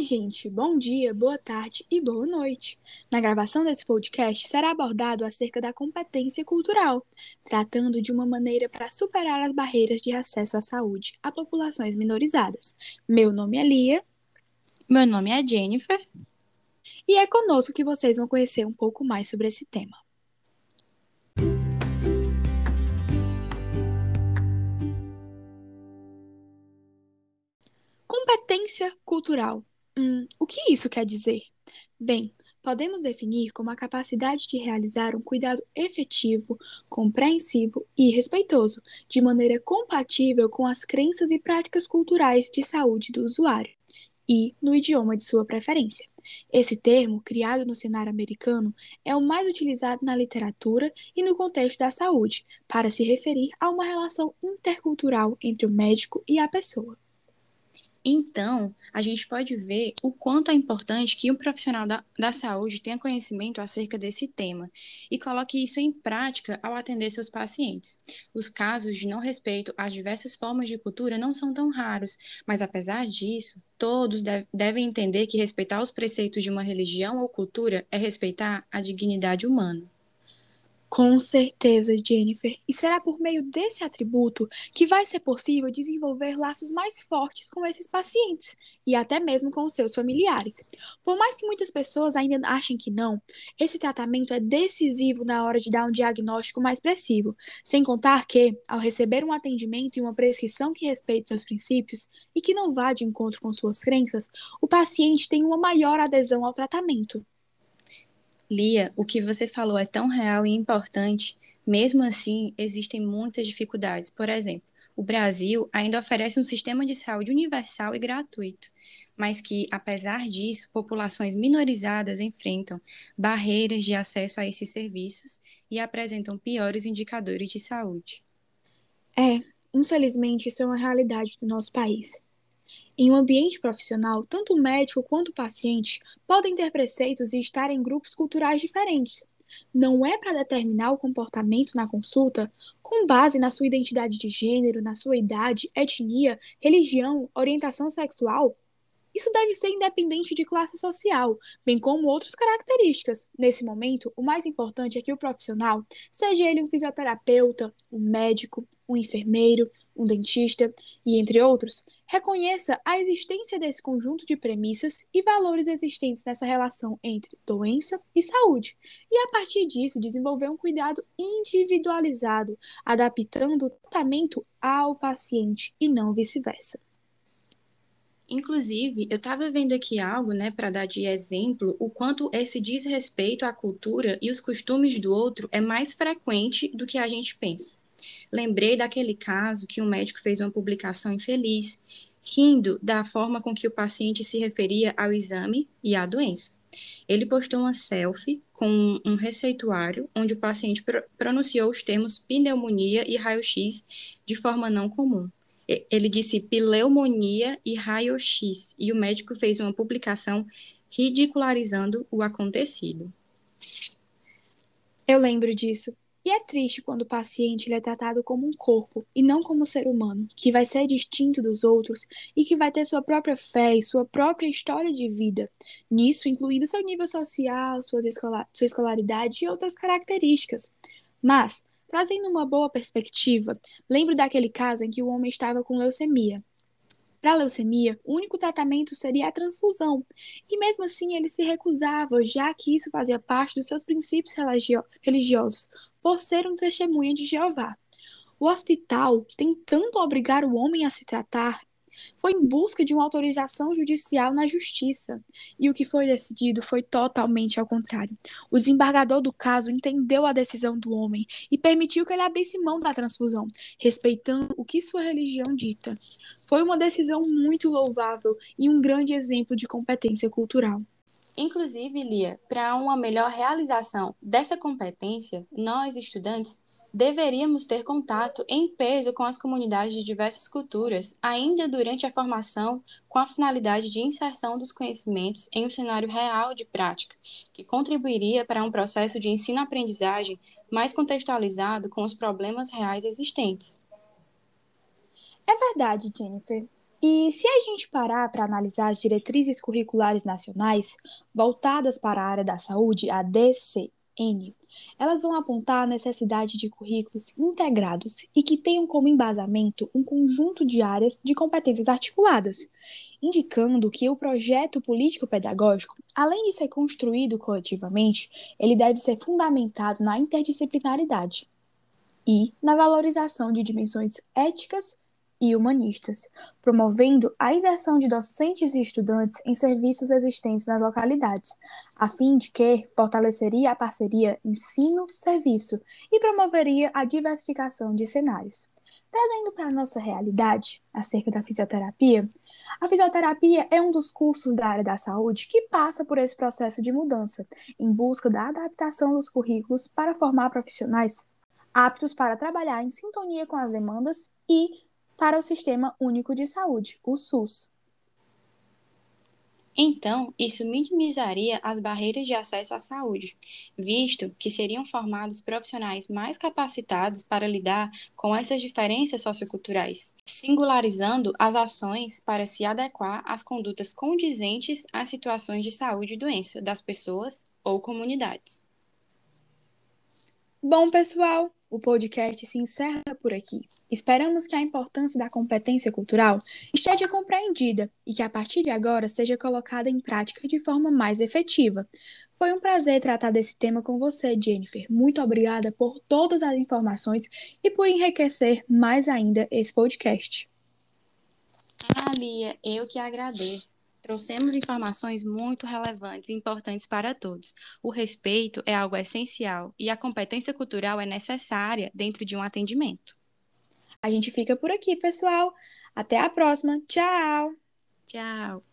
Olá, gente! Bom dia, boa tarde e boa noite! Na gravação desse podcast será abordado acerca da competência cultural, tratando de uma maneira para superar as barreiras de acesso à saúde a populações minorizadas. Meu nome é Lia. Meu nome é Jennifer. E é conosco que vocês vão conhecer um pouco mais sobre esse tema. Competência cultural. Hum, o que isso quer dizer? Bem, podemos definir como a capacidade de realizar um cuidado efetivo, compreensivo e respeitoso, de maneira compatível com as crenças e práticas culturais de saúde do usuário, e no idioma de sua preferência. Esse termo, criado no cenário americano, é o mais utilizado na literatura e no contexto da saúde, para se referir a uma relação intercultural entre o médico e a pessoa. Então, a gente pode ver o quanto é importante que um profissional da, da saúde tenha conhecimento acerca desse tema e coloque isso em prática ao atender seus pacientes. Os casos de não respeito às diversas formas de cultura não são tão raros, mas apesar disso, todos deve, devem entender que respeitar os preceitos de uma religião ou cultura é respeitar a dignidade humana. Com certeza, Jennifer. E será por meio desse atributo que vai ser possível desenvolver laços mais fortes com esses pacientes e até mesmo com seus familiares. Por mais que muitas pessoas ainda achem que não, esse tratamento é decisivo na hora de dar um diagnóstico mais preciso. Sem contar que, ao receber um atendimento e uma prescrição que respeite seus princípios e que não vá de encontro com suas crenças, o paciente tem uma maior adesão ao tratamento. Lia, o que você falou é tão real e importante. Mesmo assim, existem muitas dificuldades. Por exemplo, o Brasil ainda oferece um sistema de saúde universal e gratuito, mas que, apesar disso, populações minorizadas enfrentam barreiras de acesso a esses serviços e apresentam piores indicadores de saúde. É, infelizmente, isso é uma realidade do nosso país. Em um ambiente profissional, tanto o médico quanto o paciente podem ter preceitos e estar em grupos culturais diferentes. Não é para determinar o comportamento na consulta com base na sua identidade de gênero, na sua idade, etnia, religião, orientação sexual isso deve ser independente de classe social, bem como outras características. Nesse momento, o mais importante é que o profissional, seja ele um fisioterapeuta, um médico, um enfermeiro, um dentista e entre outros, reconheça a existência desse conjunto de premissas e valores existentes nessa relação entre doença e saúde, e a partir disso desenvolver um cuidado individualizado, adaptando o tratamento ao paciente e não vice-versa. Inclusive, eu estava vendo aqui algo, né, para dar de exemplo o quanto esse desrespeito à cultura e os costumes do outro é mais frequente do que a gente pensa. Lembrei daquele caso que um médico fez uma publicação infeliz, rindo da forma com que o paciente se referia ao exame e à doença. Ele postou uma selfie com um receituário onde o paciente pronunciou os termos pneumonia e raio-x de forma não comum ele disse pneumonia e raio-x, e o médico fez uma publicação ridicularizando o acontecido. Eu lembro disso. E é triste quando o paciente é tratado como um corpo e não como um ser humano, que vai ser distinto dos outros e que vai ter sua própria fé e sua própria história de vida. Nisso, incluindo seu nível social, sua escolaridade e outras características. Mas, Trazendo uma boa perspectiva, lembro daquele caso em que o homem estava com leucemia. Para a leucemia, o único tratamento seria a transfusão, e mesmo assim ele se recusava, já que isso fazia parte dos seus princípios religio religiosos, por ser um testemunha de Jeová. O hospital, tentando obrigar o homem a se tratar, foi em busca de uma autorização judicial na justiça, e o que foi decidido foi totalmente ao contrário. O desembargador do caso entendeu a decisão do homem e permitiu que ele abrisse mão da transfusão, respeitando o que sua religião dita. Foi uma decisão muito louvável e um grande exemplo de competência cultural. Inclusive, Lia, para uma melhor realização dessa competência, nós, estudantes, deveríamos ter contato em peso com as comunidades de diversas culturas, ainda durante a formação, com a finalidade de inserção dos conhecimentos em um cenário real de prática, que contribuiria para um processo de ensino-aprendizagem mais contextualizado com os problemas reais existentes. É verdade, Jennifer. E se a gente parar para analisar as diretrizes curriculares nacionais voltadas para a área da saúde, a DCN, elas vão apontar a necessidade de currículos integrados e que tenham como embasamento um conjunto de áreas de competências articuladas, indicando que o projeto político-pedagógico, além de ser construído coletivamente, ele deve ser fundamentado na interdisciplinaridade e na valorização de dimensões éticas e humanistas, promovendo a inserção de docentes e estudantes em serviços existentes nas localidades, a fim de que fortaleceria a parceria ensino-serviço e promoveria a diversificação de cenários. Trazendo para a nossa realidade, acerca da fisioterapia, a fisioterapia é um dos cursos da área da saúde que passa por esse processo de mudança, em busca da adaptação dos currículos para formar profissionais aptos para trabalhar em sintonia com as demandas e para o Sistema Único de Saúde, o SUS. Então, isso minimizaria as barreiras de acesso à saúde, visto que seriam formados profissionais mais capacitados para lidar com essas diferenças socioculturais, singularizando as ações para se adequar às condutas condizentes às situações de saúde e doença das pessoas ou comunidades. Bom, pessoal, o podcast se encerra por aqui. Esperamos que a importância da competência cultural esteja compreendida e que a partir de agora seja colocada em prática de forma mais efetiva. Foi um prazer tratar desse tema com você, Jennifer. Muito obrigada por todas as informações e por enriquecer mais ainda esse podcast. Ah, Lia, eu que agradeço. Trouxemos informações muito relevantes e importantes para todos. O respeito é algo essencial e a competência cultural é necessária dentro de um atendimento. A gente fica por aqui, pessoal. Até a próxima. Tchau! Tchau!